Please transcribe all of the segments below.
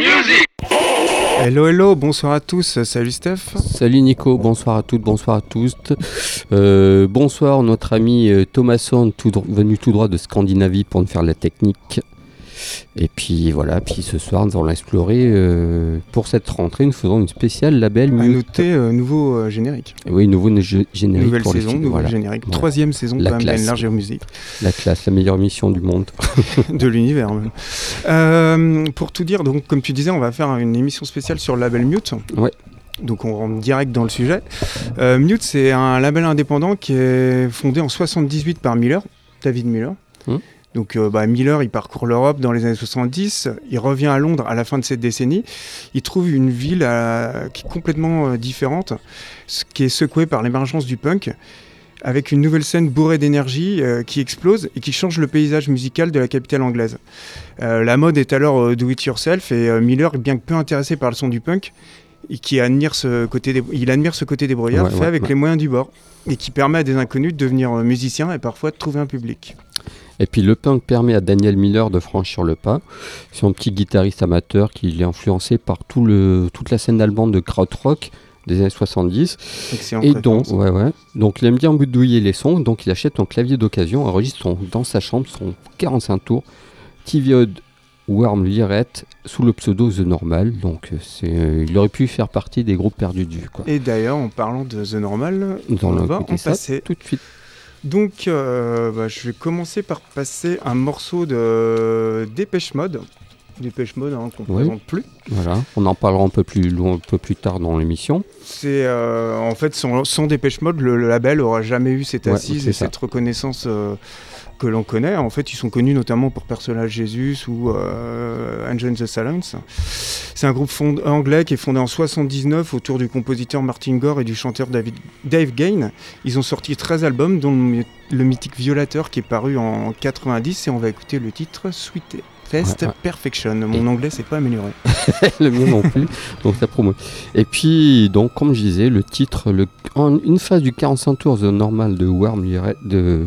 your music. Hello, hello, bonsoir à tous. Salut Steph. Salut Nico, bonsoir à toutes, bonsoir à tous. Euh, bonsoir notre ami euh, Thomasson, tout venu tout droit de Scandinavie pour nous faire la technique. Et puis voilà, puis ce soir nous allons explorer euh, pour cette rentrée, nous faisons une spéciale label À Mute. noter euh, nouveau euh, générique. Oui, nouveau générique Nouvelle pour les saison, films, nouveau voilà. générique. Voilà. Troisième saison La quand même classe. Larger Music, La classe, la meilleure émission du monde. de l'univers même. Euh, pour tout dire, donc comme tu disais, on va faire une émission spéciale sur le label Mute. Ouais. Donc on rentre direct dans le sujet. Euh, Mute, c'est un label indépendant qui est fondé en 78 par Miller, David Miller. Hmm. Donc euh, bah, Miller, il parcourt l'Europe dans les années 70, il revient à Londres à la fin de cette décennie, il trouve une ville euh, qui est complètement euh, différente, ce qui est secouée par l'émergence du punk, avec une nouvelle scène bourrée d'énergie euh, qui explose et qui change le paysage musical de la capitale anglaise. Euh, la mode est alors euh, do it yourself et Miller, bien que peu intéressé par le son du punk, et qui admire ce côté, dé- il admire ce côté débrouillard Ouais, fait ouais, avec ouais. les moyens du bord et qui permet à des inconnus de devenir musiciens et parfois de trouver un public. Et puis le punk permet à Daniel Miller de franchir le pas. C'est un petit guitariste amateur qui est influencé par tout le, toute la scène allemande de krautrock des années 70. Excellent Et donc, ouais, ouais. donc, il aime bien boudouiller les sons, donc il achète un clavier d'occasion, enregistre son- dans sa chambre son 45 tours, Tiviod Worm Lirette, sous le pseudo The Normal. Donc, euh, c'est, euh, il aurait pu faire partie des groupes perdus de vue. Quoi. Et d'ailleurs, en parlant de The Normal, on va en passer. tout de suite. Donc, euh, bah, je vais commencer par passer un morceau de Dépêche Mode. Dépêche Mode, hein, qu'on ne Oui. présente plus. Voilà. On en parlera un peu plus, loin, un peu plus tard dans l'émission. C'est euh, en fait sans, sans Dépêche Mode, le, le label aura jamais eu cette assise et ça. cette reconnaissance euh, que l'on connaît. En fait, ils sont connus notamment pour Personnage Jésus ou euh, in the Silence. C'est un groupe fond- anglais qui est fondé en 79 autour du compositeur Martin Gore et du chanteur David, Dave Gain. Ils ont sorti 13 albums, dont le, my- le mythique Violateur qui est paru en 90 et on va écouter le titre Sweet Fest Ouais, ouais. Perfection. Mon anglais s'est pas amélioré. le mien non plus, donc ça promo. Et puis, donc, comme je disais, le titre, le, en une phase du 45 tours The Normal de Worm de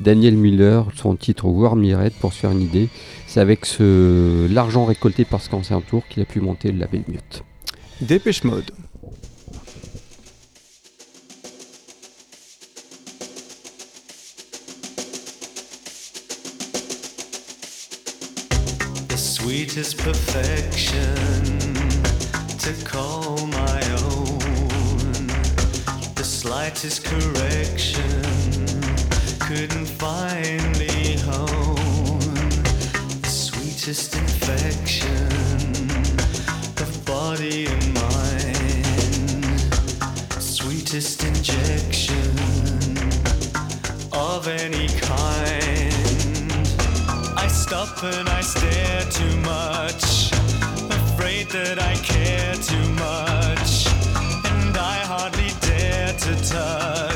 Daniel Miller, son titre Worm Lirette, pour se faire une idée, c'est avec ce l'argent récolté par ce 45 tours qu'il a pu monter le label Mute. Dépêche Mode. the sweetest perfection to call my own. The slightest correction couldn't finally hone. The sweetest infection of body and mind. Sweetest injection of any kind. I stop and I stare too much, afraid that I care too much, and I hardly dare to touch,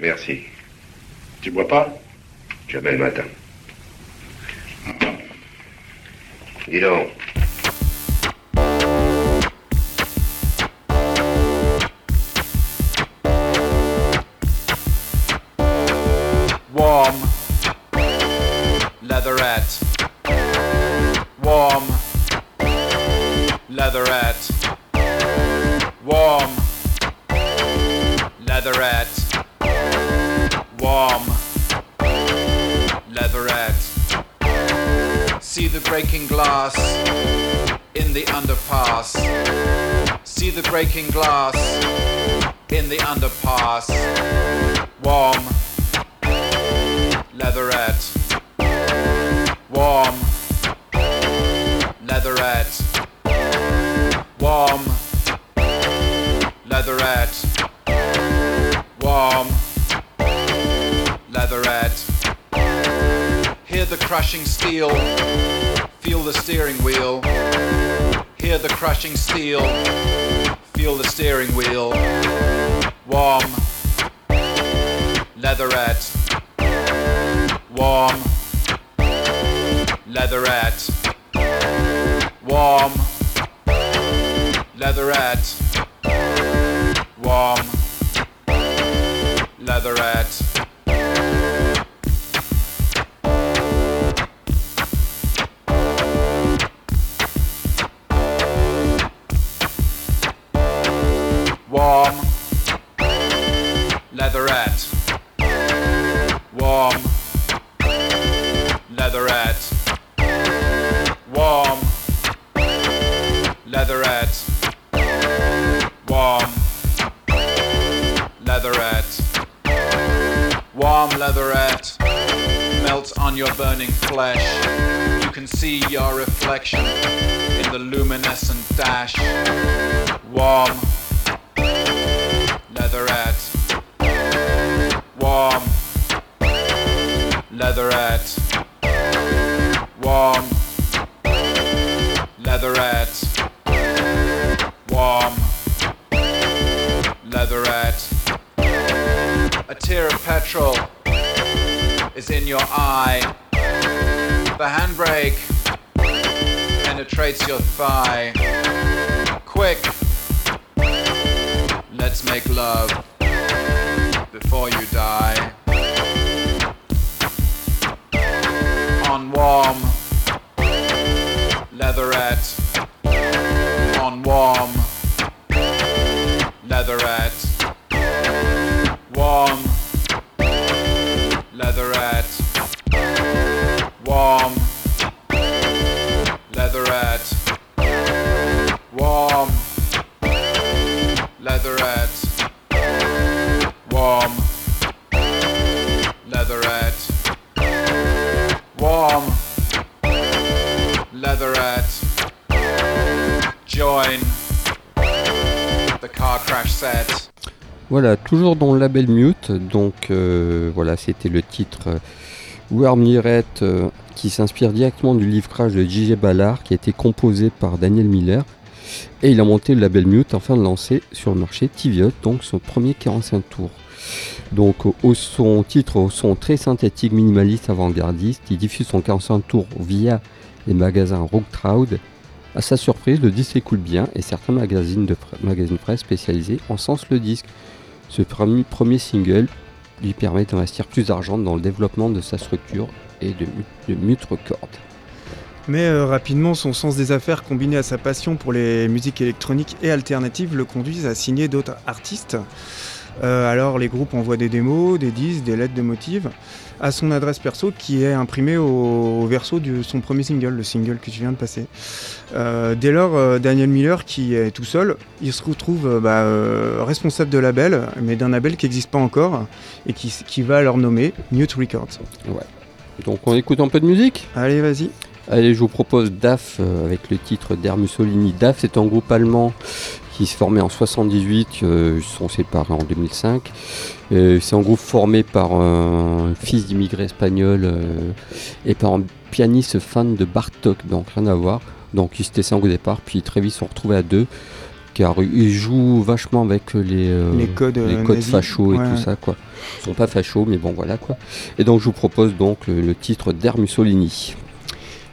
Merci. Tu bois pas? Jamais le matin. Dis donc. Breaking glass your reflection toujours dans le label Mute, donc euh, voilà, c'était le titre euh, Worm Lirette euh, qui s'inspire directement du livre Crash de J.J. Ballard qui a été composé par Daniel Miller. Et il a monté le label Mute afin de lancer sur le marché Tiviot, donc son premier 45 tours. Donc son titre au son très synthétique, minimaliste, avant-gardiste, il diffuse son 45 tours via les magasins Rocktraud. À sa surprise, le disque s'écoule bien et certains magazines de magazines presse spécialisés encensent le disque. Ce premier, single lui permet d'investir plus d'argent dans le développement de sa structure et de Mute Records. Mais euh, rapidement, son sens des affaires combiné à sa passion pour les musiques électroniques et alternatives le conduisent à signer d'autres artistes. Euh, alors les groupes envoient des démos, des disques, des lettres de motifs à son adresse perso qui est imprimée au, au verso de son premier single, le single que tu viens de passer. Euh, dès lors, euh, Daniel Miller, qui est tout seul, il se retrouve euh, bah, responsable de label, mais d'un label qui n'existe pas encore et qui, qui va leur nommer Mute Records. Donc on écoute un peu de musique? Allez, vas-y. Allez, je vous propose DAF avec le titre d'Air Mussolini. DAF c'est un groupe allemand qui se formait en 78, euh, ils sont séparés en 2005. Euh, c'est un groupe formé par un fils d'immigré espagnol euh, et par un pianiste fan de Bartok, donc rien à voir. Donc ils s'étaient cinq au départ, puis très vite ils se sont retrouvés à deux, car ils jouent vachement avec les, euh, les codes, les codes fachos et Ouais. tout ça quoi. Ils sont pas fachos, mais bon voilà quoi. Et donc je vous propose donc le, le titre d'Air Mussolini.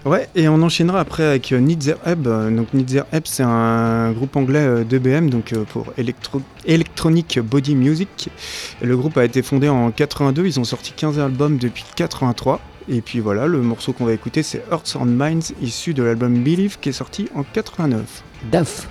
Ouais, et on enchaînera après avec euh, Nitzer. Euh, Donc Nitzer Ebb, c'est un groupe anglais euh, d'EBM, donc euh, pour Electro- Electronic Body Music. Le groupe a été fondé en 82, ils ont sorti 15 albums depuis 83. Et puis voilà, le morceau qu'on va écouter, c'est Hearts and Minds, issu de l'album Believe, qui est sorti en 89. DAF.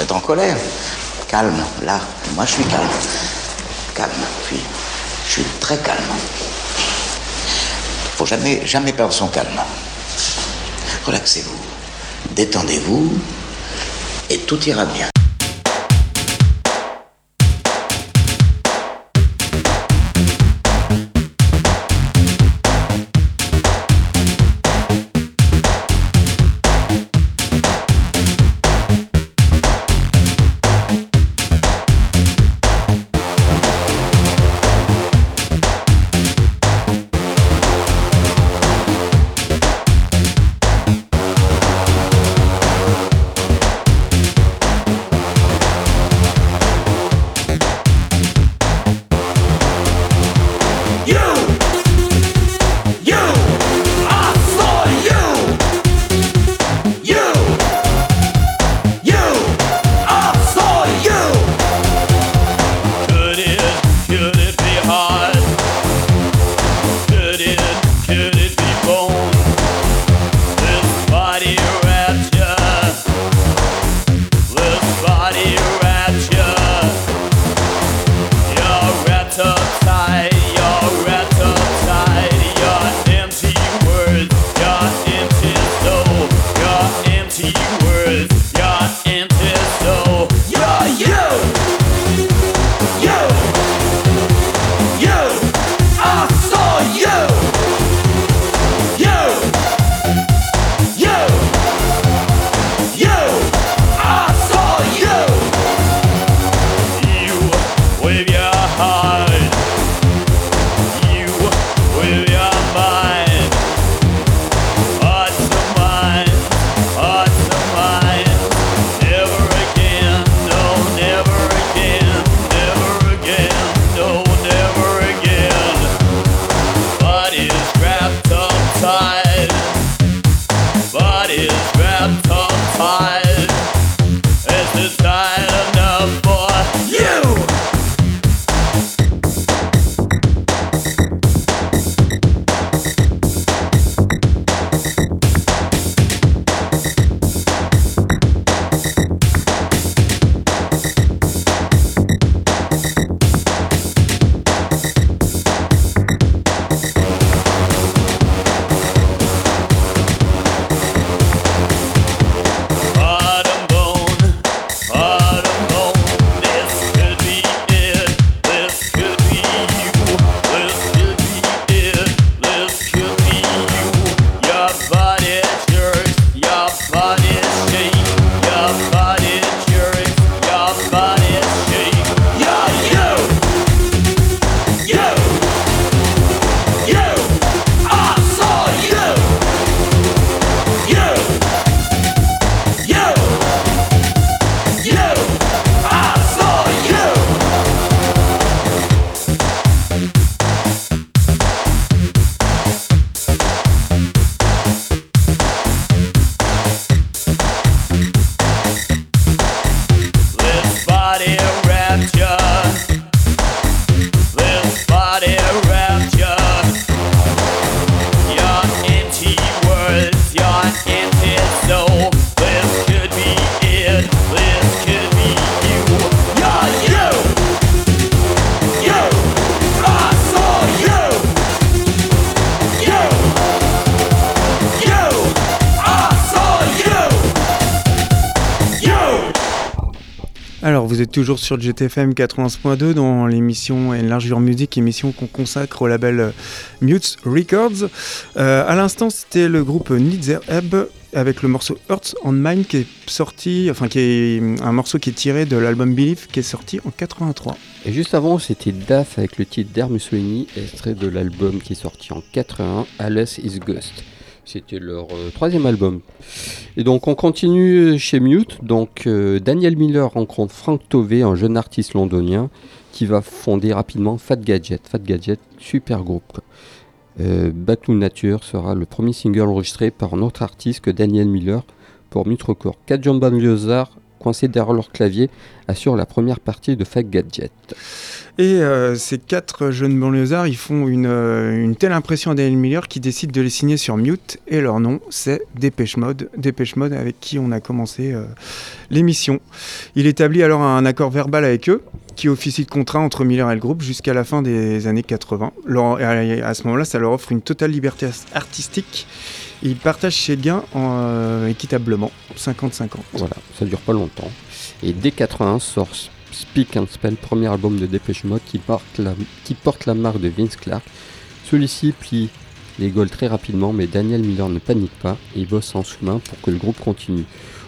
Être en colère. Calme, là. Moi, je suis calme. Calme, puis je suis très calme. Faut jamais, jamais perdre son calme. Relaxez-vous, détendez-vous, et tout ira bien. Vous êtes toujours sur GTFM 80.2 dans l'émission Enlargure Musique, émission qu'on consacre au label euh, Mutes Records. Euh, à l'instant, c'était le groupe Nitzer Ebb avec le morceau Hearts on Mine qui est sorti, enfin qui est un morceau qui est tiré de l'album Belief qui est sorti en 83. Et juste avant, c'était DAF avec le titre d'Air Mussolini, extrait de l'album qui est sorti en 81, Alice is Ghost. C'était leur euh, troisième album. Et donc on continue chez Mute. Donc euh, Daniel Miller rencontre Frank Tovey, un jeune artiste londonien, qui va fonder rapidement Fat Gadget. Fat Gadget, super groupe. Euh, Nature sera le premier single enregistré par un autre artiste que Daniel Miller pour Mute Record. Kat John coincés derrière leur clavier, assurent la première partie de Fake Gadget. Et euh, ces quatre jeunes banlieusards, ils font une, euh, telle impression à Daniel Miller qu'ils décident de les signer sur Mute. Et leur nom, c'est Dépêche Mode. Dépêche Mode avec qui on a commencé euh, l'émission. Il établit alors un accord verbal avec eux, qui officie de contrat entre Miller et le groupe jusqu'à la fin des années 80. Leur- et à, ce moment-là, ça leur offre une totale liberté artistique. Ils partagent ces gains en, euh, équitablement, 50-50. Voilà, ça dure pas longtemps. Et dès 81 sort Speak and Spell, premier album de Dépêche Mode qui porte la, qui porte la marque de Vince Clark. Celui-ci plie les goals très rapidement, mais Daniel Miller ne panique pas et il bosse en sous-main pour que le groupe continue.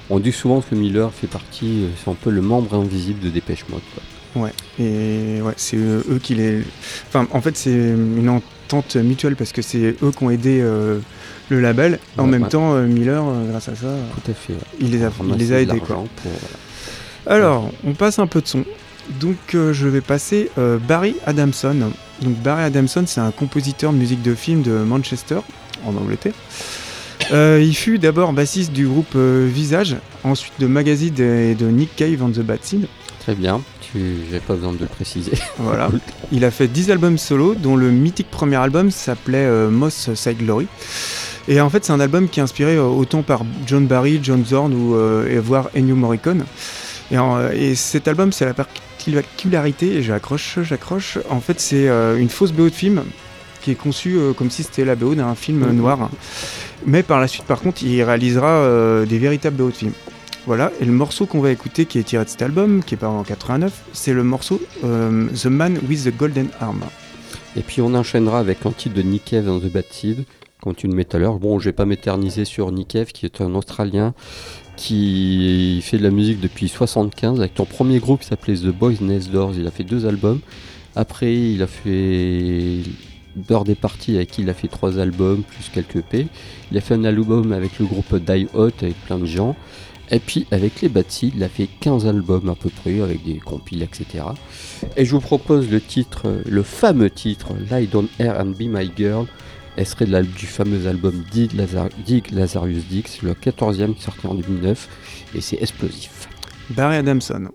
On dit souvent que Miller fait partie, euh, c'est un peu le membre invisible de Dépêche Mode. quoi. Ouais, et ouais, c'est euh, eux qui les. Enfin, en fait, c'est une entente mutuelle parce que c'est eux qui ont aidé euh, le label. En même ouais. temps, euh, Miller, euh, grâce à ça, Tout à fait. ouais. il les a, il les a aidés. Quoi. l'argent pour, voilà. Alors, on passe un peu de son. Donc, je vais passer Barry Adamson. Donc, Barry Adamson, c'est un compositeur de musique de film de Manchester, en Angleterre. Euh, il fut d'abord bassiste du groupe euh, Visage, ensuite de Magazine et de Nick Cave and the Bad Seed. Très bien, tu... j'ai pas besoin de le préciser. Voilà. Il a fait 10 albums solo, dont le mythique premier album s'appelait euh, Moss Side Glory. Et en fait, c'est un album qui est inspiré euh, autant par John Barry, John Zorn ou euh, et voire Ennio Morricone. Et, en- et cet album, c'est la particularité, et j'accroche, j'accroche. En fait, c'est euh, une fausse BO de film qui est conçue euh, comme si c'était la BO d'un film Mhm. noir. Mais par la suite, par contre, il réalisera euh, des véritables BO de film. Voilà, et le morceau qu'on va écouter qui est tiré de cet album, qui est paru en 89, c'est le morceau euh, The Man with the Golden Arm. Et puis on enchaînera avec un titre de Nick Cave dans The Bad Seed, comme tu le mets à l'heure. Bon, je vais pas m'éterniser sur Nick Cave, qui est un Australien qui fait de la musique depuis 75, avec ton premier groupe qui s'appelait The Boys Next Doors. Il a fait deux albums. Après, il a fait Bird Party, avec qui il a fait trois albums, plus quelques EP. Il a fait un album avec le groupe Die Hot, avec plein de gens. Et puis avec les Seed, il a fait 15 albums à peu près, avec des compiles, etc. Et je vous propose le titre, euh, le fameux titre Lie Down Air and Be My Girl. Elle serait de du fameux album Dig, Lazar- Lazarus Dix, le 14e qui sorti en 2009, et c'est explosif. Barry Adamson.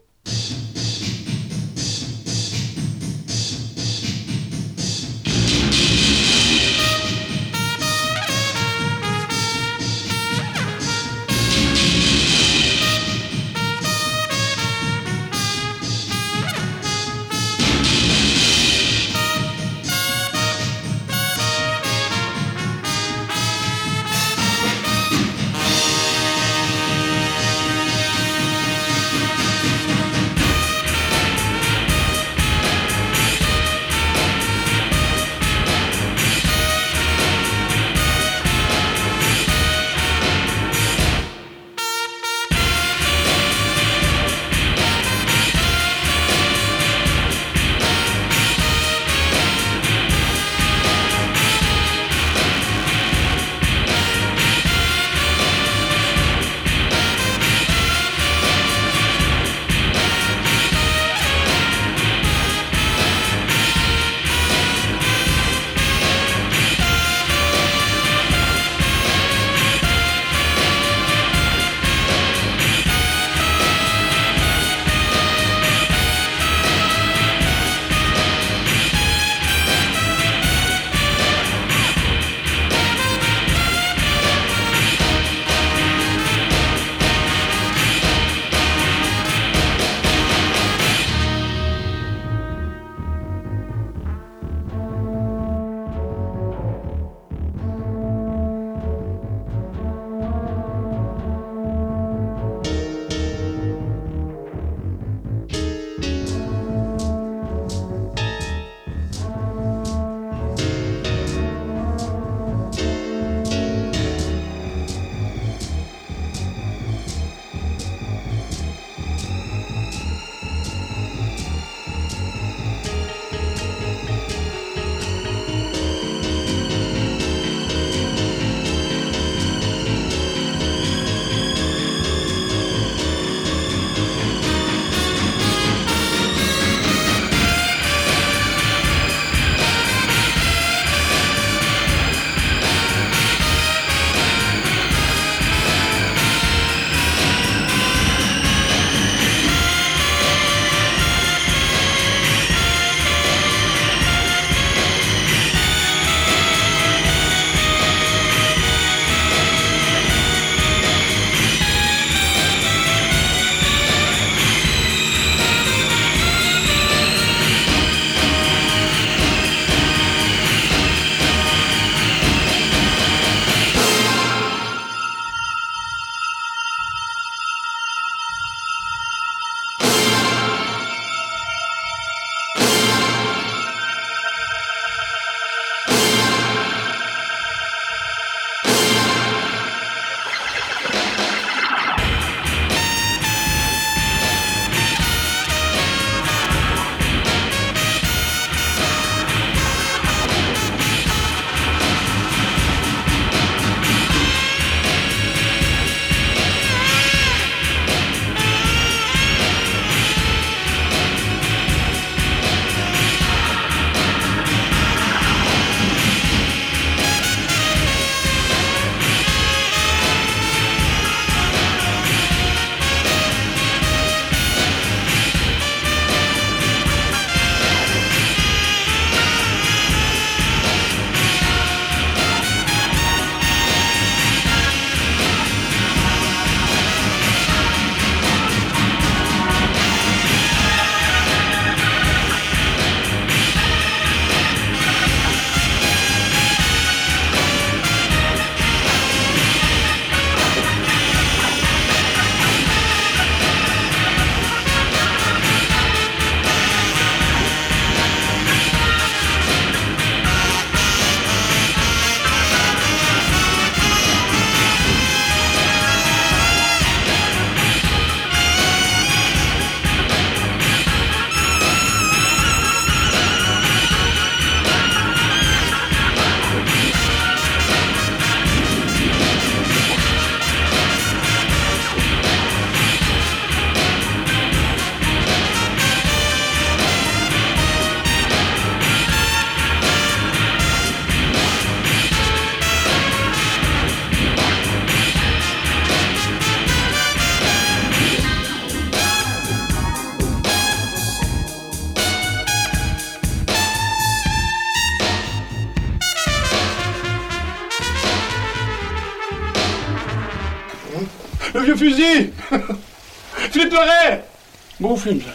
Hinge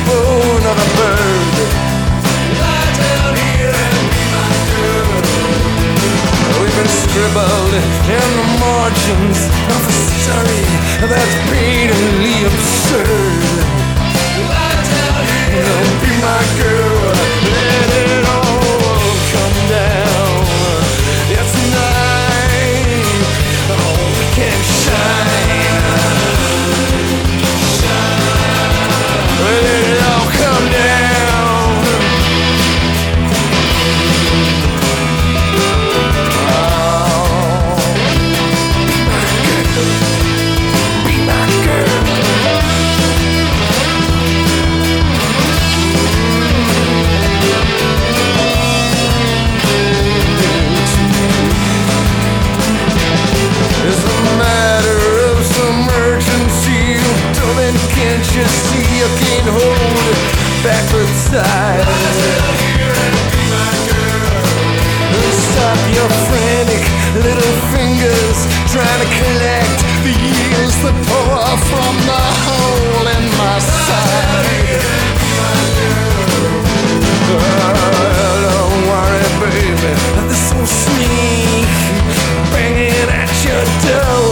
in the margins of a story that's painfully absurd. Lie down here tell you, be my girl. backward side. Stop your frantic little fingers trying to collect the years that pour from the hole in my side. Girl, don't worry, baby, this will sneak banging at your door.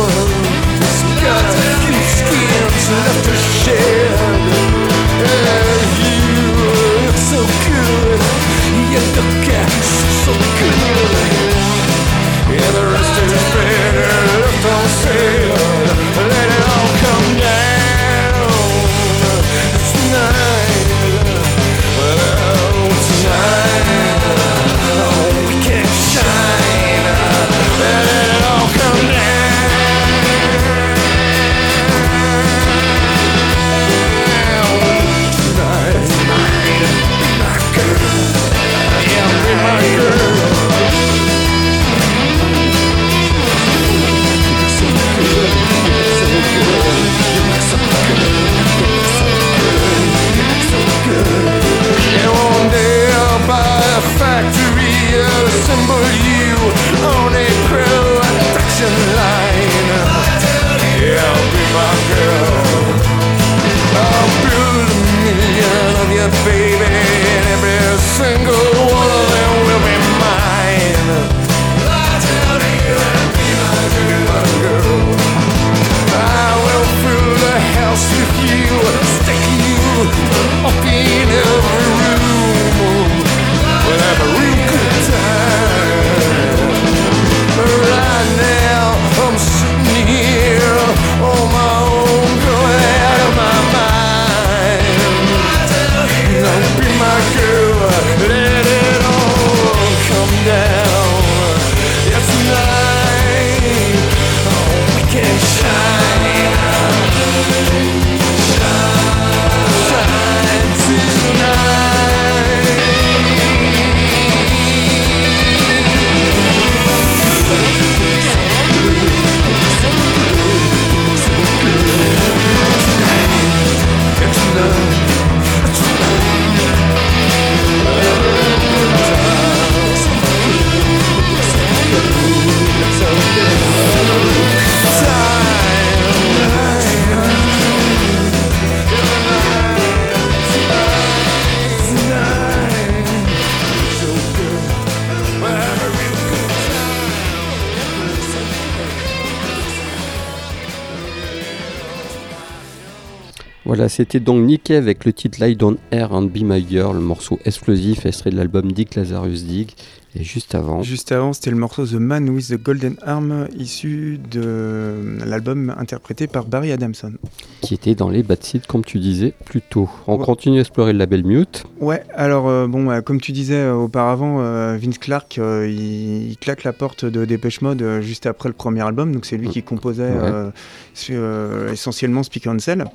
C'était donc Nick avec le titre Lie Down Air and Be My Girl, le morceau explosif extrait de l'album Dick Lazarus Dig. Et juste avant, Juste avant, c'était le morceau The Man with the Golden Arm, issu de l'album interprété par Barry Adamson. qui était dans les bad seeds, comme tu disais plus tôt. On Ouais. continue à explorer le label Mute. Ouais, alors euh, bon, euh, comme tu disais euh, auparavant, euh, Vince Clark, il, il claque la porte de Dépêche Mode juste après le premier album, donc c'est lui qui composait Ouais. essentiellement Speak and Cell.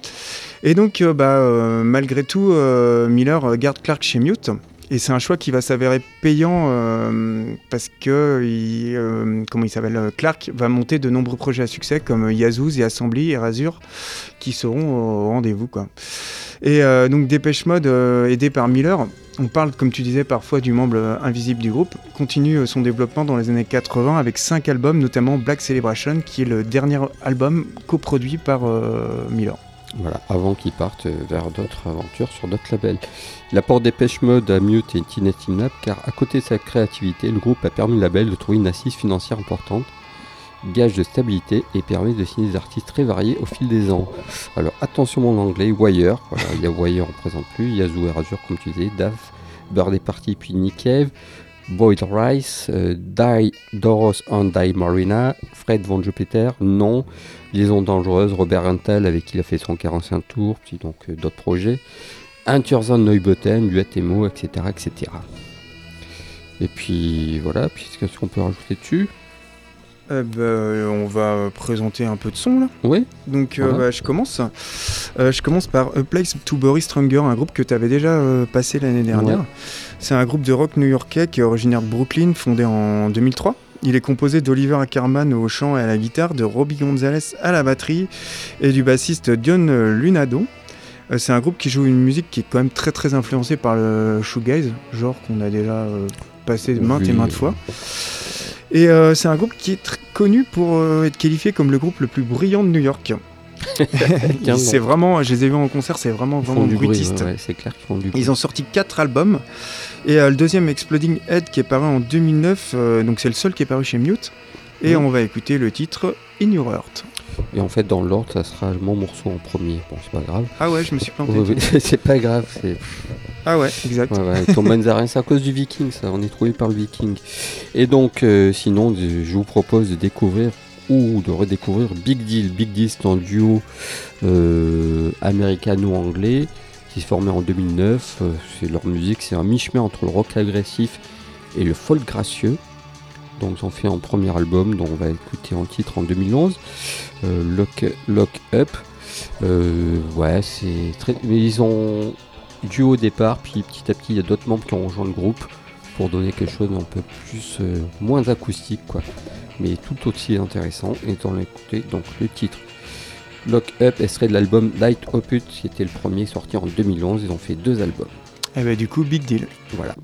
Et donc, bah, malgré tout, Miller garde Clark chez Mute. Et c'est un choix qui va s'avérer payant euh, parce que euh, comment il s'appelle euh, Clark va monter de nombreux projets à succès comme Yazoo et Assembly et Razur qui seront au rendez-vous quoi. Et euh, donc Dépêche Mode euh, aidé par Miller, on parle comme tu disais parfois du membre euh, invisible du groupe, continue euh, son développement dans les années 80 avec cinq albums notamment Black Celebration qui est le dernier album coproduit par euh, Miller. Voilà, avant qu'ils partent euh, vers d'autres aventures sur d'autres labels. L'apport Dépêche Mode à Mute est inestimable car à côté de sa créativité, le groupe a permis au label de trouver une assise financière importante, gage de stabilité et permet de signer des artistes très variés au fil des ans. Alors attention mon anglais, Wire, voilà, il y a Wire, on ne présente plus, Yazoo et Razor comme tu disais, Dave, Bird est parti puis Nick Cave, Boyd Rice, euh, Di Doros and Di Marina, Fred Von Jupiter, non, Liaison dangereuse, Robert Rental avec qui il a fait son 45 tours, puis donc euh, d'autres projets, Unterson Neubotten, Duatemo, etc., etc. Et puis voilà, puis qu'est-ce qu'on peut rajouter dessus? Euh, bah, on va présenter un peu de son là. Oui, Donc euh, Voilà. bah, je commence. Euh, je commence par A Place to Bury Stronger, un groupe que tu avais déjà euh, passé l'année dernière. Ouais. C'est un groupe de rock new-yorkais qui est originaire de Brooklyn, fondé en 2003. Il est composé d'Oliver Ackerman au chant et à la guitare, de Robbie Gonzalez à la batterie et du bassiste Dion Lunado. C'est un groupe qui joue une musique qui est quand même très très influencée par le shoegaze, genre qu'on a déjà passé maintes et maintes fois. Et euh, c'est un groupe qui est très connu pour euh, être qualifié comme le groupe le plus brillant de New York. C'est vraiment, je les ai vus en concert, c'est vraiment ils vraiment du bruit, ouais, ouais, clair qu'ils font du. Ils ont sorti quatre albums et euh, le deuxième Exploding Head qui est paru en 2009, euh, donc c'est le seul qui est paru chez Mute. Et on va écouter le titre In Your Heart. Et en fait, dans l'ordre, ça sera mon morceau en premier. Bon, c'est pas grave. Ah ouais, je me suis planté. C'est pas grave, c'est Ah ouais, exact. Ouais, ouais, Tom Manzarin, c'est à cause du Viking, ça, on est trouvé par le Viking. Et donc, euh, sinon, je vous propose de découvrir ou de redécouvrir Big Deal. Big Deal, c'est un duo euh, américano-anglais qui se formait en 2009. Euh, c'est leur musique, c'est un mi-chemin entre le rock agressif et le folk gracieux. Donc, ils ont fait un premier album dont on va écouter en titre en 2011, euh, Lock, Lock Up. Euh, ouais, c'est très. Mais ils ont duo au départ, puis petit à petit, il y a d'autres membres qui ont rejoint le groupe pour donner quelque chose d'un peu plus, euh, moins acoustique, quoi. Mais tout aussi intéressant. Et dans l'écouter, donc le titre Lock Up extrait de l'album Light Opus, qui était le premier sorti en 2011. Ils ont fait deux albums. Et bah du coup, Big Deal. Voilà.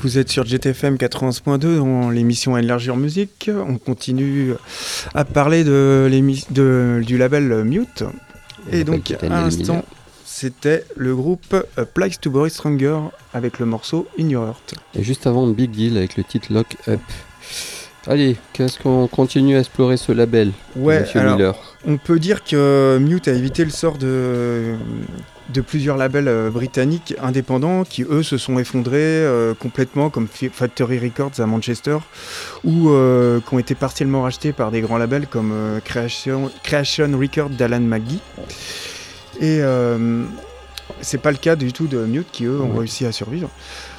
Vous êtes sur GTFM 91.2 dans l'émission Élargir Musique. On continue à parler de de- du label Mute. Et donc, à l'instant, c'était le groupe A Place to Boris Stronger avec le morceau In Your Heart. Et juste avant, Big Deal avec le titre Lock Up. Allez, qu'est-ce qu'on continue à explorer ce label Ouais, Monsieur alors, Miller? on peut dire que Mute a évité le sort de, de plusieurs labels euh, britanniques indépendants qui, eux, se sont effondrés euh, complètement, comme Factory Records à Manchester, ou euh, qui ont été partiellement rachetés par des grands labels comme Creation, Creation Records d'Alan McGee. Et c'est pas le cas du tout de Mute qui, eux, ont Ouais. réussi à survivre.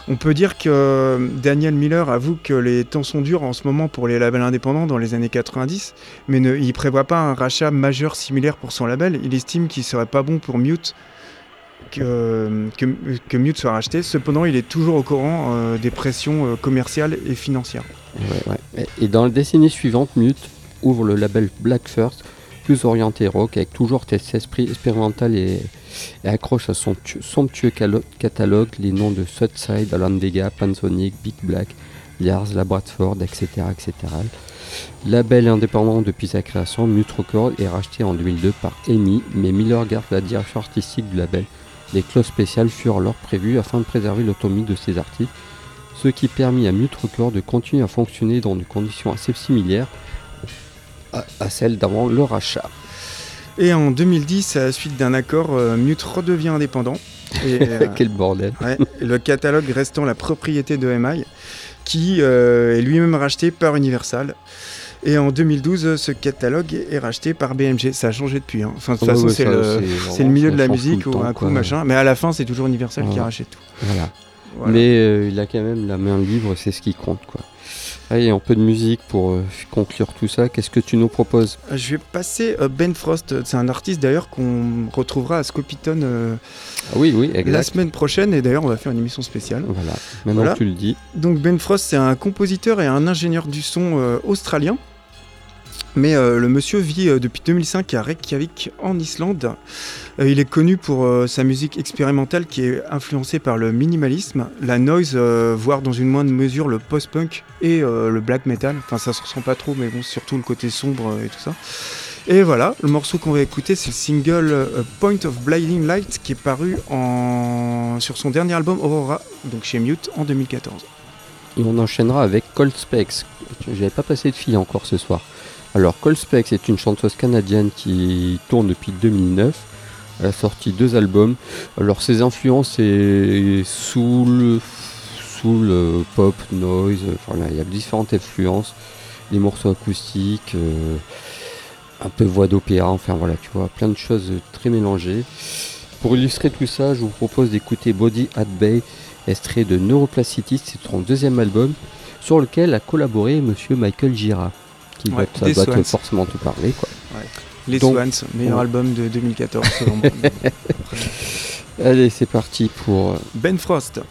On peut dire que Daniel Miller avoue que les temps sont durs en ce moment pour les labels indépendants dans les années 90, mais ne, il prévoit pas un rachat majeur similaire pour son label. Il estime qu'il serait pas bon pour Mute que, que, Mute soit racheté. Cependant, il est toujours au courant euh, des pressions euh, commerciales et financières. Et dans la décennie suivante, Mute ouvre le label Black First, plus orienté rock, avec toujours cet esprit expérimental et, accroche à son tu- somptueux catalogue les noms de Southside, Alan Vega, Pansonic, Big Black, Lars, La Bradford, etc., etc. Label indépendant depuis sa création, Mute Records est racheté en 2002 par EMI, mais Miller garde la direction artistique du label. Des clauses spéciales furent alors prévues afin de préserver l'autonomie de ses artistes, ce qui permit à Mute Records de continuer à fonctionner dans des conditions assez similaires à, à celles d'avant le rachat. Et en 2010, à la suite d'un accord, euh, Mute redevient indépendant. Et, euh, Quel bordel Ouais, le catalogue restant la propriété de MI, qui euh, est lui-même racheté par Universal. Et en 2012, ce catalogue est racheté par BMG. Ça a changé depuis. hein. Enfin, de toute Ouais, façon, ouais, c'est le, milieu de la musique ou un coup quoi. machin. Mais à la fin, c'est toujours Universal qui rachète tout. Voilà. Voilà. Mais euh, il a quand même la main libre, c'est ce qui compte quoi. Allez, un peu de musique pour euh, conclure tout ça. Qu'est-ce que tu nous proposes? Euh, Je vais passer euh, Ben Frost. C'est un artiste d'ailleurs qu'on retrouvera à Scopitone euh, Ah Oui, la semaine prochaine. Et d'ailleurs, on va faire une émission spéciale. Voilà. Maintenant Voilà. que tu le dis. Donc Ben Frost, c'est un compositeur et un ingénieur du son australien. Mais euh, le monsieur vit euh, depuis 2005 à Reykjavik en Islande. Euh, il est connu pour sa musique expérimentale qui est influencée par le minimalisme, la noise, voire dans une moindre mesure le post-punk et le black metal. Enfin ça se ressent pas trop mais bon surtout le côté sombre et tout ça. Et voilà, le morceau qu'on va écouter c'est le single Point of Blinding Light qui est paru sur son dernier album Aurora, donc chez Mute en 2014. Et on enchaînera avec Cold Specs. J'avais pas passé de fille encore ce soir. Alors, Cold Specs est une chanteuse canadienne qui tourne depuis 2009. Elle a sorti deux albums. Alors, ses influences, c'est soul, soul, euh, pop, noise. Enfin, il y a différentes influences. Des morceaux acoustiques, euh, un peu voix d'opéra. Enfin, voilà, tu vois, plein de choses très mélangées. Pour illustrer tout ça, je vous propose d'écouter Body at Bay, extrait de Neuroplasticity, c'est son deuxième album, sur lequel a collaboré monsieur Michael Gira, qui Ouais, ça doit te forcément te parler. Quoi. Les Donc- Swans, meilleur Ouais. album de 2014 selon moi. Allez, c'est parti pour... euh, Ben Frost.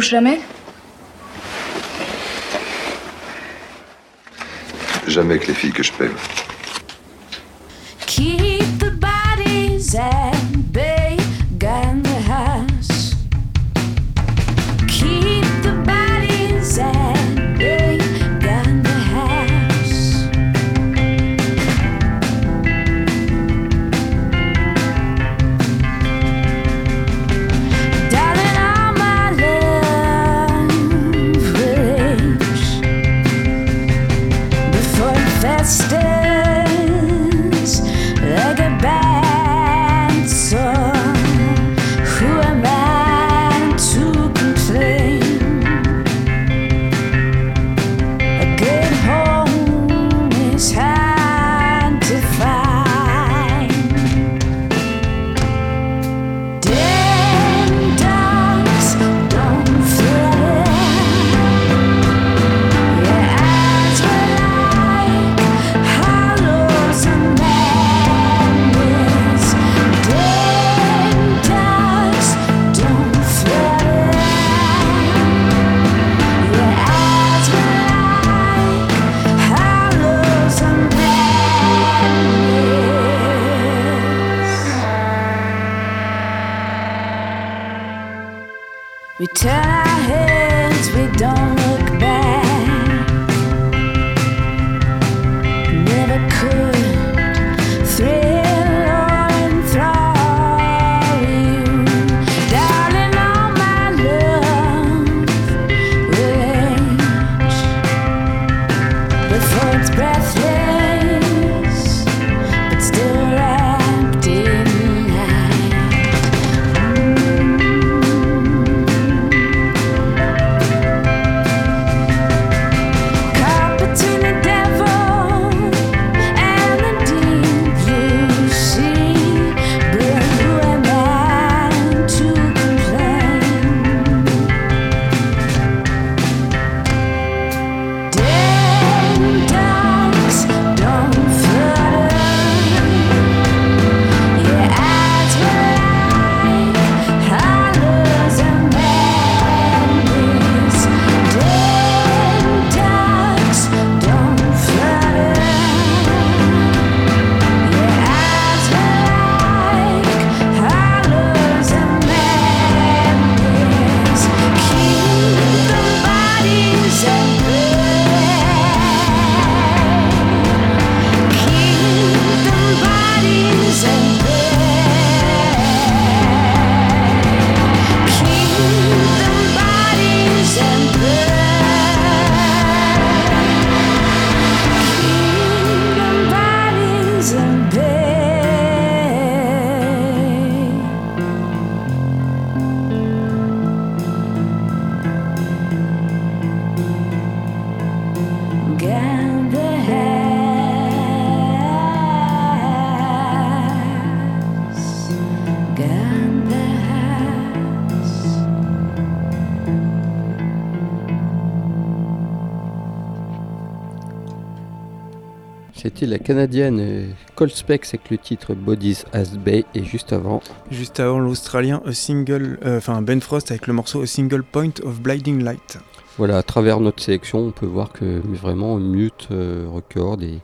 Jamais? Jamais avec les filles que je pèle. Canadienne euh, Cold Specs avec le titre Bodies as Bay et juste avant, Juste avant l'Australien, a single, euh, enfin Ben Frost avec le morceau A Single Point of Blinding Light. voilà, à travers notre sélection, on peut voir que vraiment Mute euh, Record est,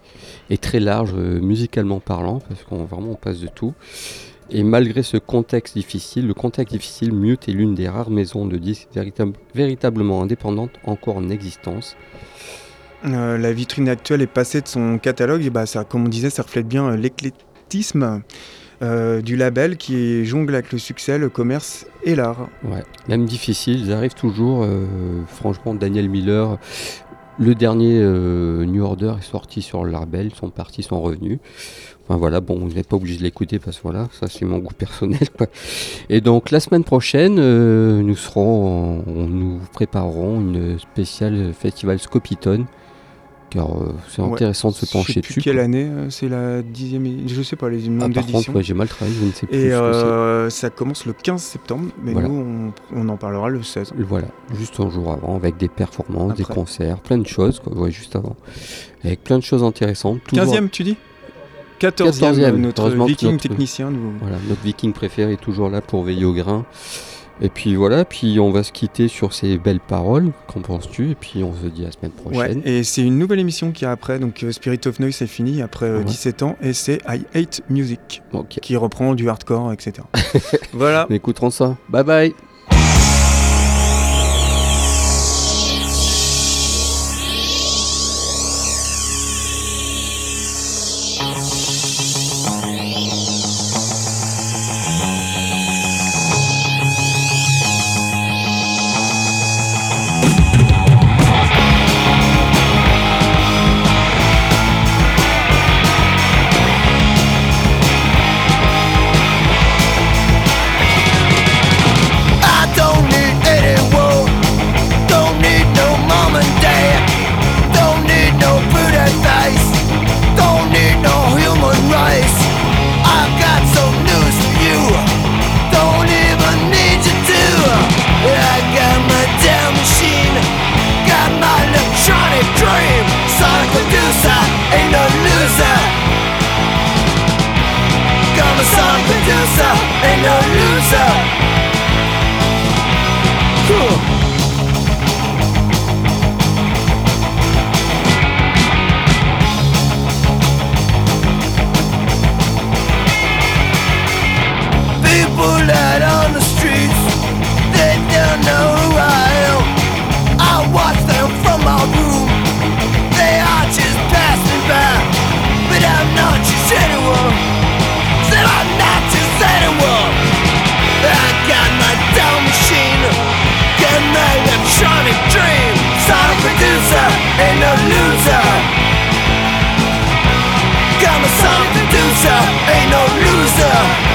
est très large musicalement parlant parce qu'on vraiment on passe de tout. Et malgré ce contexte difficile, le contexte difficile, Mute est l'une des rares maisons de disques véritable- véritablement indépendantes encore en existence. Euh, la vitrine actuelle est passée de son catalogue, et bah ça, comme on disait, ça reflète bien euh, l'éclectisme euh, du label qui jongle avec le succès, le commerce et l'art. Ouais, même difficile, ils arrivent toujours. franchement, Daniel Miller, le dernier New Order est sorti sur le label, ils sont partis, sont revenus. Enfin voilà, bon, vous n'êtes pas obligé de l'écouter parce que voilà, ça c'est mon goût personnel. Et donc la semaine prochaine, nous serons, nous préparerons une spéciale festival Scopiton. Car euh, c'est Ouais. intéressant de se Je sais pencher plus dessus. quelle quoi. année, euh, c'est la dixième, je sais pas les Ah, par d'éditions. contre, ouais, j'ai mal travaillé, je ne sais plus. Et ce que c'est. euh, ça commence le 15 septembre, mais Voilà. nous on, on en parlera le 16. Voilà, juste un jour avant, avec des performances, des concerts, plein de choses, quoi, ouais, juste avant. Avec plein de choses intéressantes. toujours- 15e tu dis? 14e, 14e, notre viking notre- technicien nous... Voilà, notre viking préféré est toujours là pour veiller au grain. Et puis voilà, puis on va se quitter sur ces belles paroles. Qu'en penses-tu? Et puis on se dit à la semaine Ouais, prochaine. et c'est une nouvelle émission qui est après, donc euh, Spirit of Noise c'est fini après euh, Ouais. 17 ans, et c'est I Hate Music, qui reprend du hardcore, etc. voilà. On écoutera ça. Bye bye. and a loser Got me something to do, ain't no loser.